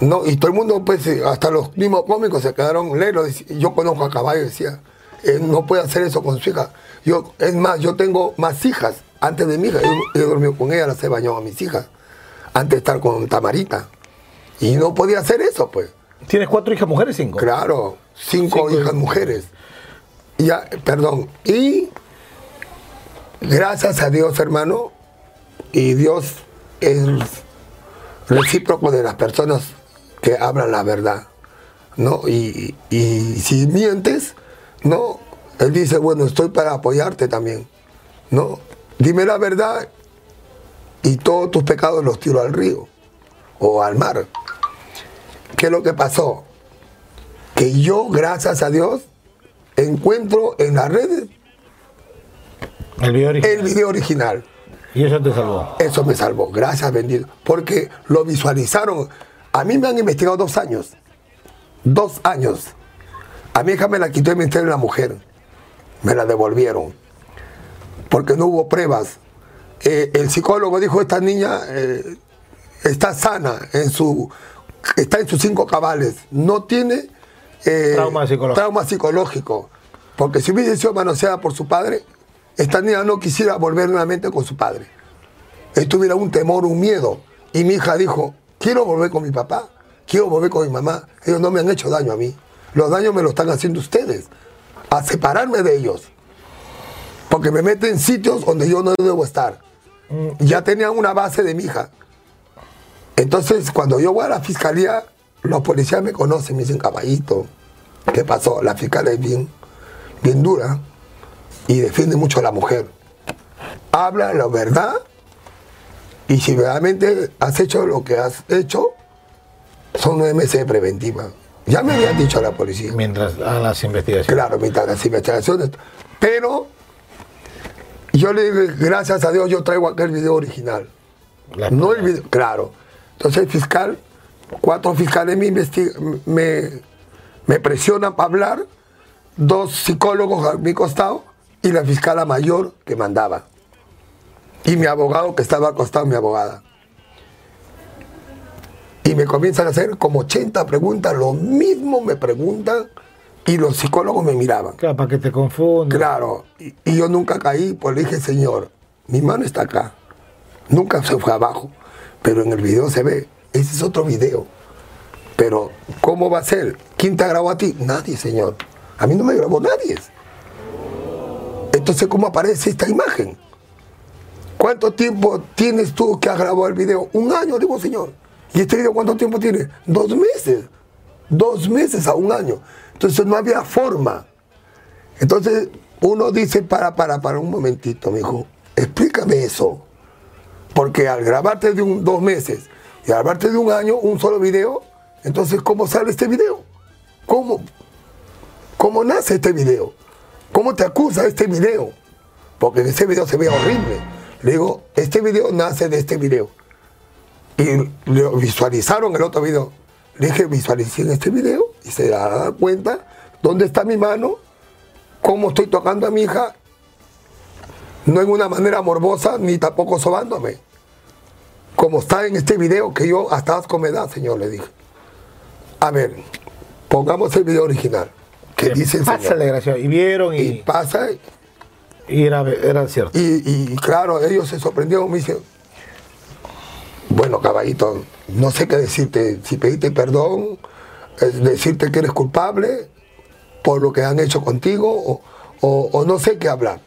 No, y todo el mundo, pues, eh, hasta los mismos cómicos se quedaron leros. Yo conozco a Caballo, decía, eh, no puede hacer eso con su hija. Yo, es más, yo tengo más hijas antes de mi hija. Yo, yo dormido con ella, las he bañado a mis hijas, antes de estar con Tamarita. Y no podía hacer eso, pues. ¿Tienes cuatro hijas mujeres cinco? Claro, cinco, Cinco hijas mujeres. Ya, perdón. Y gracias a Dios, hermano, y Dios es recíproco de las personas que hablan la verdad, ¿no? Y, y si mientes, ¿no? Él dice, bueno, estoy para apoyarte también, ¿no? Dime la verdad y todos tus pecados los tiro al río o al mar. ¿Qué es lo que pasó? Que yo, gracias a Dios, encuentro en las redes El video original. el video original. Y eso te salvó. Eso me salvó, gracias bendito. Porque lo visualizaron. A mí me han investigado dos años. Dos años. A mi hija me la quitó el Ministerio de la Mujer. Me la devolvieron. Porque no hubo pruebas. Eh, el psicólogo dijo, esta niña eh, está sana, en su, está en sus cinco cabales. No tiene eh, Trauma psicológico. trauma psicológico. Porque si hubiese sido manoseada por su padre, esta niña no quisiera volver nuevamente con su padre. Él tuviera un temor, un miedo. Y mi hija dijo, quiero volver con mi papá, quiero volver con mi mamá. Ellos no me han hecho daño a mí. Los daños me los están haciendo ustedes. A separarme de ellos. Porque me meten en sitios donde yo no debo estar. Ya tenían una base de mi hija. Entonces, cuando yo voy a la fiscalía, los policías me conocen, me dicen, caballito, ¿qué pasó? La fiscal es bien, bien dura y defiende mucho a la mujer. Habla la verdad y si realmente has hecho lo que has hecho, son nueve meses de preventiva. Ya me habían dicho a la policía. Mientras a las investigaciones. Claro, mientras las investigaciones. Pero yo le digo, gracias a Dios, yo traigo aquel video original. La- No el video, claro. Entonces el fiscal, cuatro fiscales me, me presionan para hablar, dos psicólogos a mi costado y la fiscala mayor que mandaba. Y mi abogado que estaba al costado, mi abogada. Y me comienzan a hacer como 80 preguntas, lo mismo me preguntan y los psicólogos me miraban. Claro, para que te confundas. Claro, y, y yo nunca caí, pues le dije, Señor, mi mano está acá. Nunca se fue abajo, pero en el video se ve, ese es otro video. Pero, ¿cómo va a ser? ¿Quién te grabó a ti? Nadie, Señor. A mí no me grabó nadie. Entonces, ¿cómo aparece esta imagen? ¿Cuánto tiempo tienes tú que has grabado el video? Un año, digo, Señor. ¿Y este video cuánto tiempo tiene? Dos meses. Dos meses a un año. Entonces no había forma. Entonces uno dice, para, para, para un momentito, mi hijo, explícame eso. Porque al grabarte de un, dos meses y al grabarte de un año un solo video, entonces ¿cómo sale este video? ¿Cómo? ¿Cómo nace este video? ¿Cómo te acusa este video? Porque en ese video se ve horrible. Le digo, este video nace de este video. Y lo visualizaron el otro video. Le dije, visualicen este video y se da cuenta dónde está mi mano, cómo estoy tocando a mi hija, no en una manera morbosa ni tampoco sobándome. Como está en este video que yo hasta asco me da, señor, le dije. A ver, pongamos el video original. Que dice el Pasa señor. la desgraciado. Y vieron y, Y pasa y era, era cierto. y, y claro, ellos se sorprendieron, me dicen, bueno, caballito, no sé qué decirte, si pediste perdón, es decirte que eres culpable por lo que han hecho contigo, o, o- o no sé qué hablar.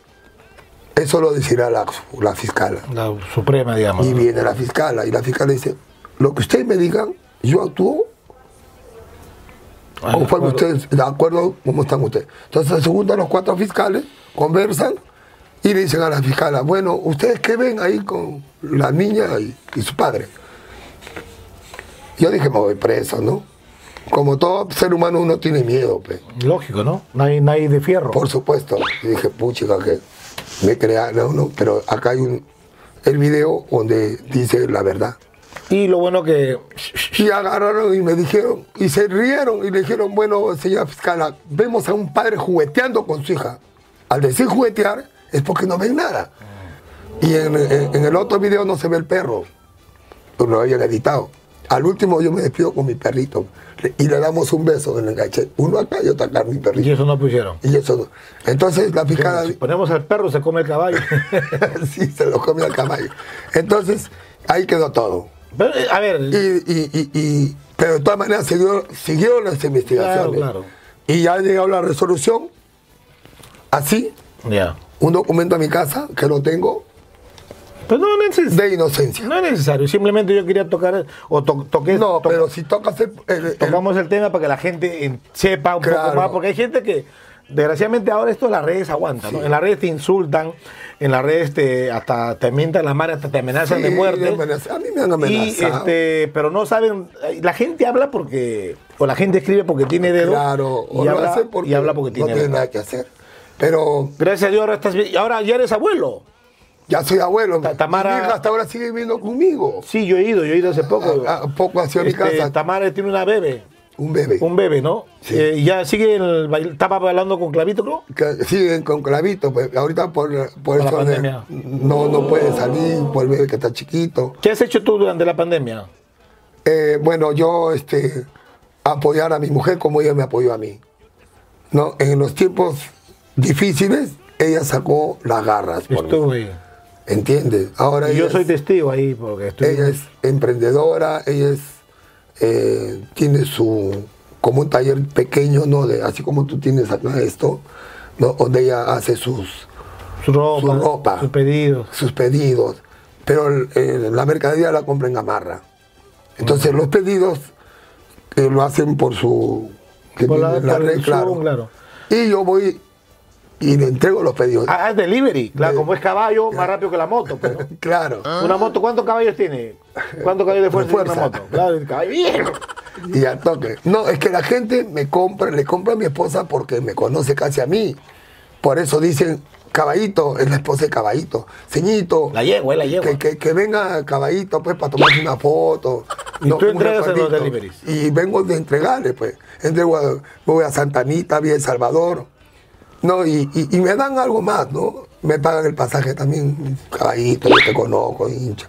Eso lo decirá la, la fiscal. La suprema, digamos. Y viene la fiscal, y la fiscal dice, lo que ustedes me digan, yo actúo Ah, conforme ustedes, de acuerdo cómo están ustedes. Entonces se juntan los cuatro fiscales, conversan y le dicen a la fiscala, bueno, ¿ustedes qué ven ahí con la niña y, y su padre? Yo dije, me voy preso, ¿no? Como todo ser humano uno tiene miedo, pues. Lógico, ¿no? No hay de fierro. Por supuesto. Y dije, puchica, que me crearon, ¿no? Pero acá hay un, el video donde dice la verdad. Y lo bueno que. Y agarraron y me dijeron, y se rieron y le dijeron, bueno, señora fiscal, vemos a un padre jugueteando con su hija. Al decir juguetear es porque no ven nada. Y en, en- en el otro video no se ve el perro, pues lo habían editado. Al último yo me despido con mi perrito y le damos un beso en el. Uno acá y otro acá, mi Y perrito. eso no pusieron. Y eso no. Entonces la fiscal... Si ponemos al perro, se come el caballo. sí, se lo comió el caballo. Entonces ahí quedó todo. Pero, eh, a ver, Y, y- y- y- pero de todas maneras siguió, siguieron las investigaciones. Claro, claro. Y ya ha llegado la resolución, así, ya. Un documento a mi casa, que lo tengo, Pero no, es neces- de inocencia. no es necesario. Simplemente yo quería tocar. O to- toqué. No, to- pero si tocas el, el- tocamos el tema para que la gente en- sepa un poco más, porque hay gente que, desgraciadamente ahora esto las redes aguantan, ¿no? En las redes te insultan, en las redes te, hasta te mientan la madre, hasta te amenazan de muerte. amenazan. A mí me han Y amenazado. este, pero no saben, la gente habla porque, o la gente escribe porque tiene dedo. claro, y, o habla, hace porque y habla porque no tiene nada que hacer. Pero Gracias a Dios ahora estás bien. Ahora ya eres abuelo. ya soy abuelo. Ta- Tamara- Mi hija hasta ahora sigue viviendo conmigo. Sí, yo he ido, yo he ido hace poco. A- a poco hacia mi Este, casa. Tamara tiene una bebé, Un bebé. un bebé, ¿no? Sí. Eh, y ya sigue el bail- estaba bailando con clavito, ¿no? que siguen con clavito, pues ahorita por, por eso pandemia. no, no puede salir, por el bebé que está chiquito. ¿Qué has hecho tú durante la pandemia? Eh, bueno, yo este, apoyar a mi mujer como ella me apoyó a mí. ¿No? En los tiempos difíciles, ella sacó las garras por mí. Estuve. ¿Entiendes? Ahora Y yo soy es, testigo ahí porque estoy. ella es emprendedora, ella es, eh, tiene su, como un taller pequeño, ¿no? De, así como tú tienes acá esto, ¿no? Donde ella hace sus, su ropa, su ropa. sus pedidos. sus pedidos, pero la mercadería la compra en Gamarra. Entonces los pedidos eh, lo hacen por su que Por la- la red, claro. Y yo voy y le entrego los pedidos. Ah, es delivery. Claro, De- como es caballo, más rápido que la moto. ¿no? Claro. Una moto, ¿cuántos caballos tiene? ¿Cuántos caballos de fuerza, tiene una fuerza. moto? Claro, el caballo. Y al toque. No, es que la gente me compra, le compra a mi esposa porque me conoce casi a mí. Por eso dicen, caballito, es la esposa de caballito. Ceñito. La yegua, la yegua. Que, que, que venga caballito pues para tomarse una foto. ¿Y tú entregas en los deliveries? Y vengo de entregarle pues. Entrego a, me voy a Santa Anita, vía El Salvador. No, y, y- y me dan algo más, ¿no? Me pagan el pasaje también, caballito, yo te conozco, hincha.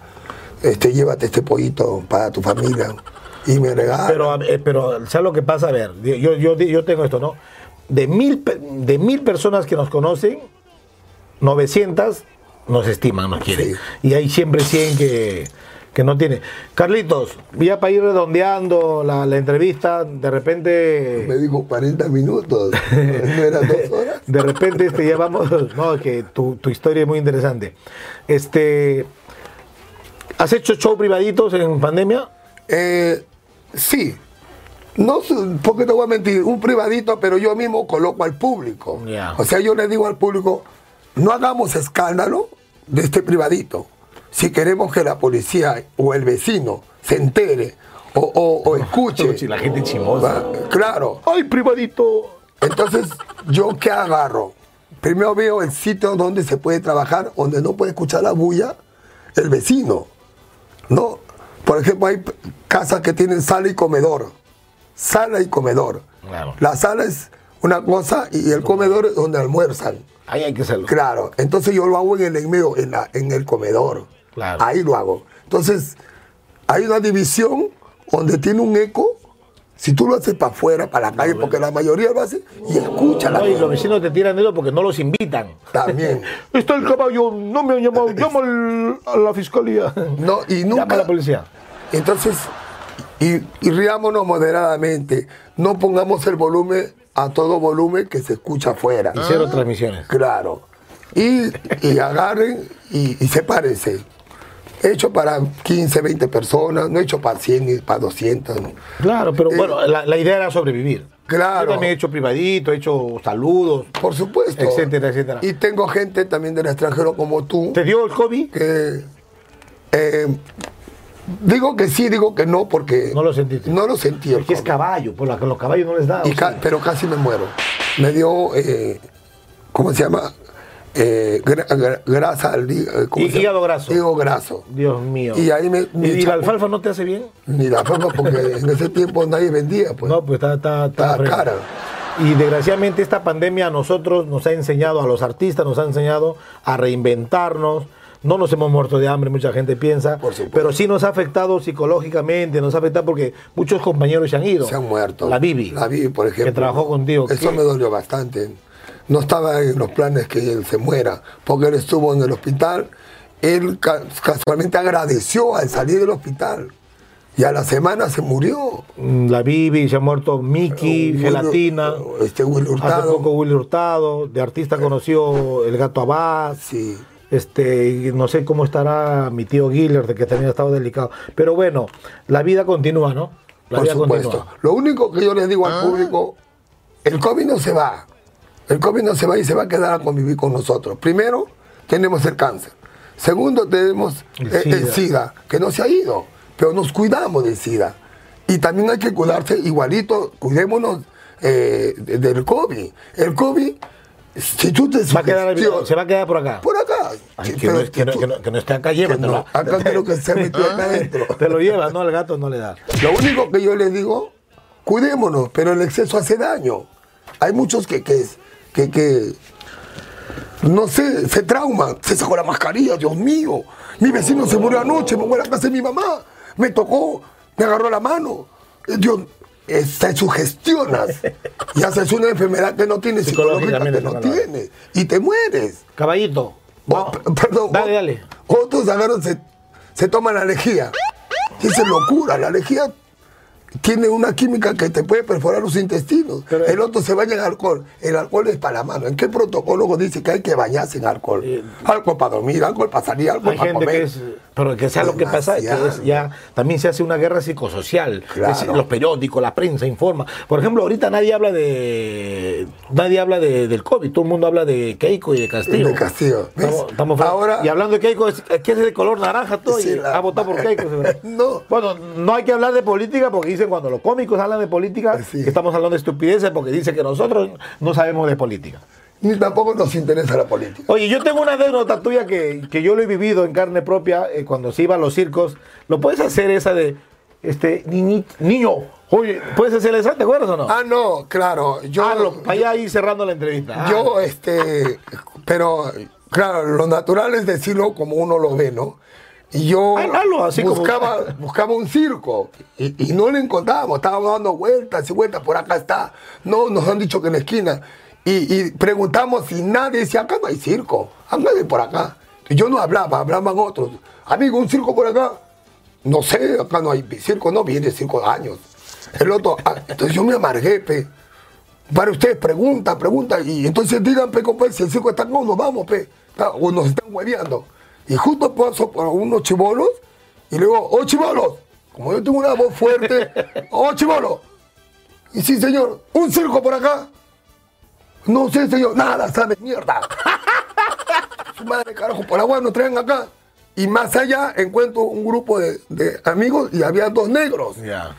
Este, llévate este pollito para tu familia. y me regalan. Pero, eh, pero ¿sabes lo que pasa? A ver, yo, yo, yo tengo esto, ¿no? De mil, de mil personas que nos conocen, 900 nos estiman, nos quieren. Sí. Y hay siempre 100 que, que no tienen. Carlitos, ya para ir redondeando la, la entrevista, de repente... me dijo 40 minutos, no eran dos horas. De repente este, ya vamos, no, que tu, tu historia es muy interesante. Este, ¿Has hecho show privaditos en pandemia? Eh, sí, no, sé, porque te voy a mentir, un privadito, pero yo mismo coloco al público. O sea, yo le digo al público, no hagamos escándalo de este privadito. Si queremos que la policía o el vecino se entere o, o- o escuche. Si la gente chimosa. Claro. ¡Ay, privadito! Entonces, ¿yo qué agarro? Primero veo el sitio donde se puede trabajar, donde no puede escuchar la bulla el vecino. ¿No? Por ejemplo, hay casas que tienen sala y comedor. Sala y comedor. Claro. La sala es una cosa y el comedor es donde almuerzan. Ahí hay que hacerlo. Claro. Entonces yo lo hago en el en medio, en, la- en el comedor. Claro. Ahí lo hago. Entonces, hay una división donde tiene un eco. Si tú lo haces para afuera, para la calle, porque la mayoría lo hace y escucha la No, y los vecinos te tiran de eso porque no los invitan. También. Está el caballo, no me han llamado, llama al- a la fiscalía. No, y nunca. Llama a la policía. Entonces, y, y riámonos moderadamente. No pongamos el volumen a todo volumen que se escucha afuera. Y cero transmisiones. Claro. Y, y agarren y, y sepárense. He hecho para 15, 20 personas, no he hecho para 100 ni para 200. Claro, pero Eh, bueno, la, la idea era sobrevivir. Claro. Yo también he hecho privadito, he hecho saludos. Por supuesto. Etcétera, etcétera. Y tengo gente también del extranjero como tú ¿Te dio el COVID? que eh, digo que sí, digo que no, porque No lo sentiste. No lo sentí. Porque es caballo, por la que los caballos no les da. Y o ca- sea. pero casi me muero. Me dio, eh, ¿cómo se llama? Eh, gra- gra- grasa al eh, hígado graso. Hígado graso. Dios mío. Y ahí me- me ¿Y, la alfalfa no te hace bien? Ni la forma, porque en ese tiempo nadie vendía, pues. No, pues está, está, está Está fregado. cara. Y desgraciadamente esta pandemia a nosotros nos ha enseñado, a los artistas nos ha enseñado a reinventarnos. No nos hemos muerto de hambre, mucha gente piensa, pero sí nos ha afectado psicológicamente, nos ha afectado porque muchos compañeros se han ido. Se han muerto. La Bibi. La Bibi, por ejemplo. Que trabajó contigo. Eso ¿Qué? me dolió bastante. No estaba en los planes que él se muera, porque él estuvo en el hospital. Él ca- casualmente agradeció al salir del hospital. Y a la semana se murió. Mm, La Bibi, se ha muerto Miki, Willy- Gelatina. Este Will Hace Hurtado. poco Willy Hurtado. De artista conoció el gato Abad. Sí. Este, no sé cómo estará mi tío Giller, de que también ha estado delicado. Pero bueno, la vida continúa, ¿no? La Por vida supuesto. continúa. Lo único que yo les digo al público, el COVID no se va. El COVID no se va y se va a quedar a convivir con nosotros. Primero, tenemos el cáncer. Segundo, tenemos El el, el SIDA. Que no se ha ido, pero nos cuidamos del SIDA. Y también hay que cuidarse igualito, cuidémonos eh, de- del COVID. El COVID, si tú te Va a quedar, se va a quedar por acá. por acá. Ay, que, pero no, es- que, no, tú- que no- que no esté acá, llévatelo. no, acá quiero que se metió acá adentro. Te lo llevas, ¿no? Al gato no le da. Lo único que yo les digo, cuidémonos, pero el exceso hace daño. Hay muchos que, que, que, que, no sé, se trauman, se sacó la mascarilla, Dios mío. Mi vecino se murió anoche, me voy a la casa de mi mamá, me tocó, me agarró la mano. Eh, Dios, eh, te sugestionas y haces una enfermedad que no tienes, psicológica que no tienes, y te mueres. Caballito. O- perdón, Dale, o- dale. Otros agarran, se, se toman la lejía. Y es locura. La lejía tiene una química que te puede perforar los intestinos. Pero- el otro se baña en alcohol. El alcohol es para la mano. ¿En qué protocolo dice que hay que bañarse en alcohol? Eh, alcohol para dormir, alcohol para salir, alcohol Hay para gente comer. que es, pero que sea lo que pasa, que Demasiado. es ya también se hace una guerra psicosocial. Claro. Es- los periódicos, la prensa informa. Por ejemplo, ahorita nadie habla de nadie habla de, del COVID, todo el mundo habla de Keiko y de Castillo. De Castillo. Estamos-. Ahora- y hablando de Keiko, es, que es de color naranja todo Sí, y la- ha votado por Keiko. No. Bueno, no hay que hablar de política porque dicen cuando los cómicos hablan de política Sí. que estamos hablando de estupideces porque dicen que nosotros no sabemos de política. Ni tampoco nos interesa la política. Oye, yo tengo una anécdota tuya que, que yo lo he vivido en carne propia eh, cuando se iba a los circos. ¿Lo puedes hacer esa de, este, niñi- niño? Oye, ¿puedes hacer esa? ¿Te acuerdas o no? Ah, no, claro. Yo, Hazlo, para allá ir cerrando la entrevista. Ah. Yo, este, pero claro, lo natural es decirlo como uno lo ve, ¿no? Y yo Háblalo así como- buscaba, buscaba un circo y, y no lo encontrábamos. Estábamos dando vueltas y vueltas. Por acá está. No, nos han dicho que en la esquina. Y, y preguntamos y nadie decía, acá no hay circo. Hay por acá. Y yo no hablaba, hablaban otros. Amigo, un circo por acá. No sé, acá no hay circo, no viene circo de años. El otro, ah, entonces yo me amargué, pe. Para ustedes, pregunta, pregunta. Y entonces digan, pe, compadre, si el circo está acá, nos vamos, pe. Ah, O nos están hueveando. Y justo paso por unos chibolos y le digo, oh chibolos, como yo tengo una voz fuerte, oh chibolos. Y sí, señor, un circo por acá. No sé, señor, nada, sabe, mierda. Su madre, carajo, por agua nos traen acá. Y más allá encuentro un grupo de, de amigos y había dos negros. Ya.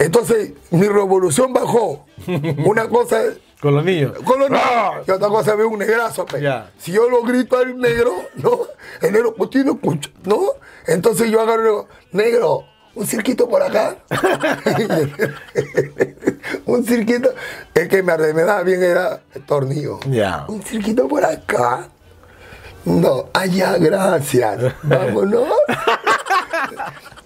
Entonces mi revolución bajó. Una cosa es Con los niños. con los negros Ah. y otra cosa veo un negrazo. pe. Ya. Si yo lo grito al negro, ¿no? El negro, pues tiene escucha, ¿no? Entonces yo agarro y digo, negro, un cirquito por acá. un cirquito. El que me, me daba bien era el tornillo. Ya. Un cirquito por acá. No, allá, gracias. Vámonos.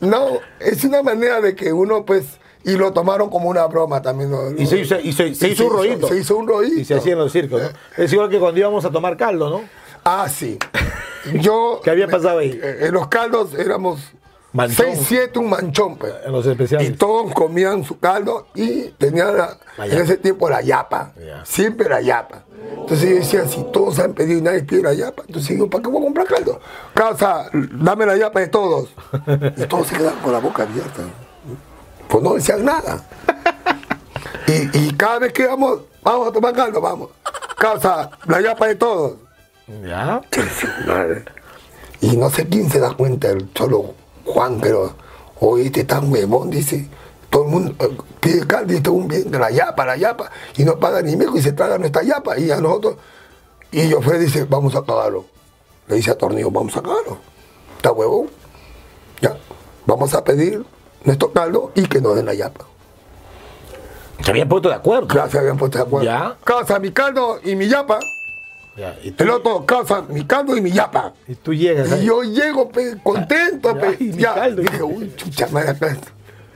No, es una manera de que uno, pues, y lo tomaron como una broma también. ¿no? Y se hizo, y se- se Y hizo un rollito. Se hizo un rollito. Y se hacía en los circos, ¿no? Es igual que cuando íbamos a tomar caldo, ¿no? Ah, sí. Yo. ¿Qué había pasado ahí? eh, En los caldos éramos Manchón. 6, 7, un manchón, pues. En los Y especiales. todos comían su caldo y tenían la- La en ese tiempo la yapa. Ya. Siempre la yapa. Entonces yo decía, si todos han pedido y nadie pide la yapa, entonces digo, ¿para qué voy a comprar caldo? Casa, dame la yapa de todos. Y todos se quedaban con la boca abierta. Pues no decían nada. Y, y cada vez que vamos, vamos a tomar caldo, vamos. Casa, la yapa de todos. Ya. Y no sé quién se da cuenta, el solo Juan, pero oye, este tan huevón, dice. Todo el mundo eh, pide caldo y este un bien la yapa, la yapa, y no paga ni mejo y se traga nuestra yapa. Y a nosotros, y yo fue, dice, vamos a cagarlo. Le dice a Tornillo, vamos a cagarlo. Está huevón. Ya, vamos a pedir nuestro caldo y que nos den la yapa. Se habían puesto de acuerdo. Claro, se habían puesto de acuerdo. Ya. Casa, mi caldo y mi yapa. Ya, Y, El otro, casa, mi caldo y mi yapa. y tú llegas Y ahí. yo llego pe, contento, Ya, pe. y mi ya. caldo. Dije, uy, chucha madre.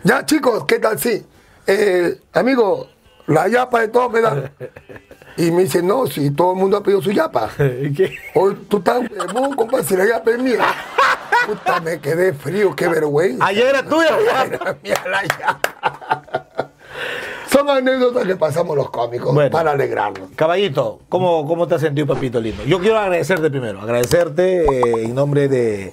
Ya, chicos, ¿qué tal? Sí. Eh, amigo, la yapa de todos me dan. Y me dice, no, si todo el mundo ha pedido su yapa. ¿Y qué? Hoy tú estás huevón, compadre, si la yapa es mía. Puta, me quedé frío, qué vergüenza. Ayer era tuya. ya. Son anécdotas que pasamos los cómicos Bueno. para alegrarnos. Caballito, ¿cómo, ¿cómo te has sentido, papito lindo? Yo quiero agradecerte primero, agradecerte eh, en nombre de,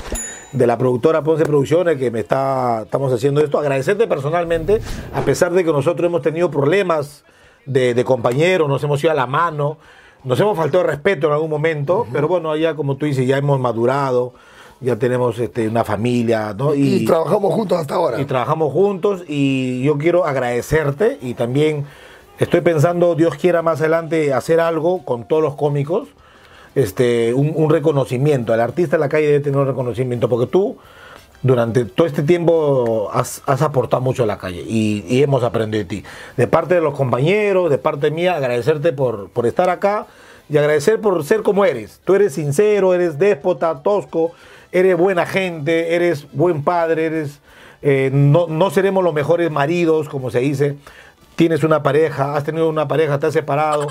de la productora Ponce Producciones que me está, estamos haciendo esto, agradecerte personalmente, a pesar de que nosotros hemos tenido problemas de, de compañeros, nos hemos ido a la mano, nos hemos faltado de respeto en algún momento, pero bueno, allá como tú dices, ya hemos madurado, ya tenemos este, una familia, ¿no? Y, trabajamos juntos hasta ahora. y trabajamos juntos y yo quiero agradecerte y también estoy pensando, Dios quiera más adelante hacer algo con todos los cómicos, este, un, un reconocimiento. El artista en la calle debe tener un reconocimiento porque tú durante todo este tiempo has, has aportado mucho a la calle y, y hemos aprendido de ti. De parte de los compañeros, de parte mía, agradecerte por, por estar acá y agradecer por ser como eres. Tú eres sincero, eres déspota, tosco, eres buena gente, eres buen padre, eres... eh, no, no seremos los mejores maridos, como se dice. Tienes una pareja, has tenido una pareja, has separado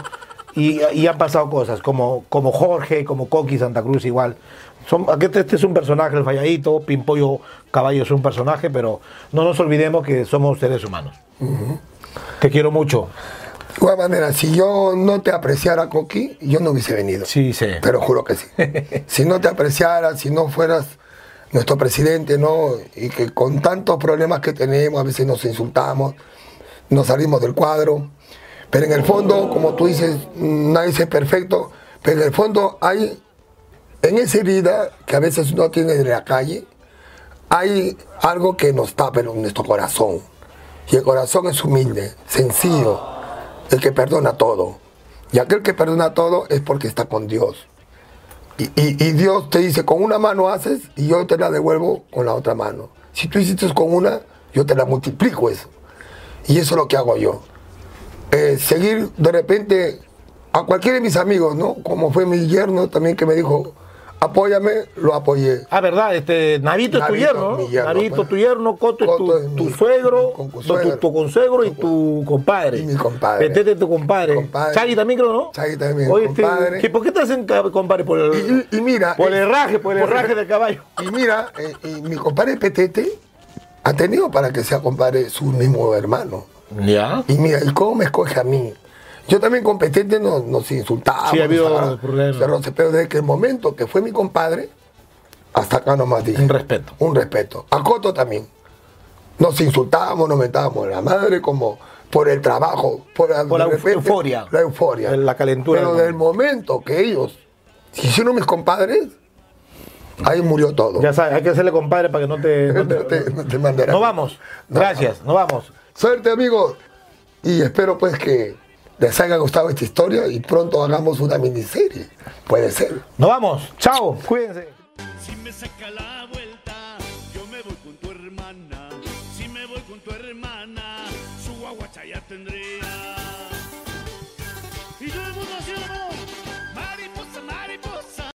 y, y han pasado cosas, como, como Jorge, como Coqui Santa Cruz igual. Son, este, este es un personaje, el falladito, Pimpollo Caballo es un personaje, pero no nos olvidemos que somos seres humanos. Te quiero mucho. De igual manera, si yo no te apreciara, Coqui, yo no hubiese venido. Sí, sé. Te lo juro que sí. si no te apreciara, si no fueras nuestro presidente, ¿no? Y que con tantos problemas que tenemos, a veces nos insultamos, nos salimos del cuadro. Pero en el fondo, como tú dices, nadie es perfecto, pero en el fondo hay, en esa herida que a veces uno tiene de la calle, hay algo que nos tapa en nuestro corazón. Y el corazón es humilde, sencillo, el que perdona todo. Y aquel que perdona todo es porque está con Dios. Y, Dios te dice, con una mano haces y yo te la devuelvo con la otra mano. Si tú hiciste con una, yo te la multiplico eso. Y eso es lo que hago yo. Eh, seguir de repente a cualquiera de mis amigos, ¿no? Como fue mi yerno también que me dijo, apóyame, lo apoyé. Ah, verdad, este, Navito, es tu yerno, ¿no? yerno, Navito, pues. tu yerno, Coto, es Coto tu, es tu mi- suegro, tu, tu consuegro y tu compadre. Y mi compadre. Petete es tu compadre. Compadre. Chagui también creo, ¿no? Chagui también, Oye, este, compadre. ¿qué- ¿por qué te hacen compadre? Por el, Y, y- mira. por el eh, herraje, por el por herraje del caballo. Y mira, eh, y mi compadre Petete ha tenido para que sea compadre su mismo hermano. Ya. Y mira, ¿y cómo me escoge a mí? Yo también con Petete nos, nos insultábamos. Sí, ha habido problemas. se roce, Pero desde que el momento que fue mi compadre, hasta acá nomás dije. Un respeto. Un respeto. A Coto también. Nos insultábamos, nos mentábamos la madre como por el trabajo, por, Por la repente, euforia. La euforia. La calentura Pero del momento que ellos se hicieron mis compadres, ahí murió todo. Ya sabes, hay que hacerle compadre para que no te. No, te- No te- no te vamos. Gracias, no vamos. Suerte amigos. Y espero pues que les haya gustado esta historia y pronto hagamos una miniserie. Puede ser. No vamos. Chao. Cuídense. Si me saca la vuelta.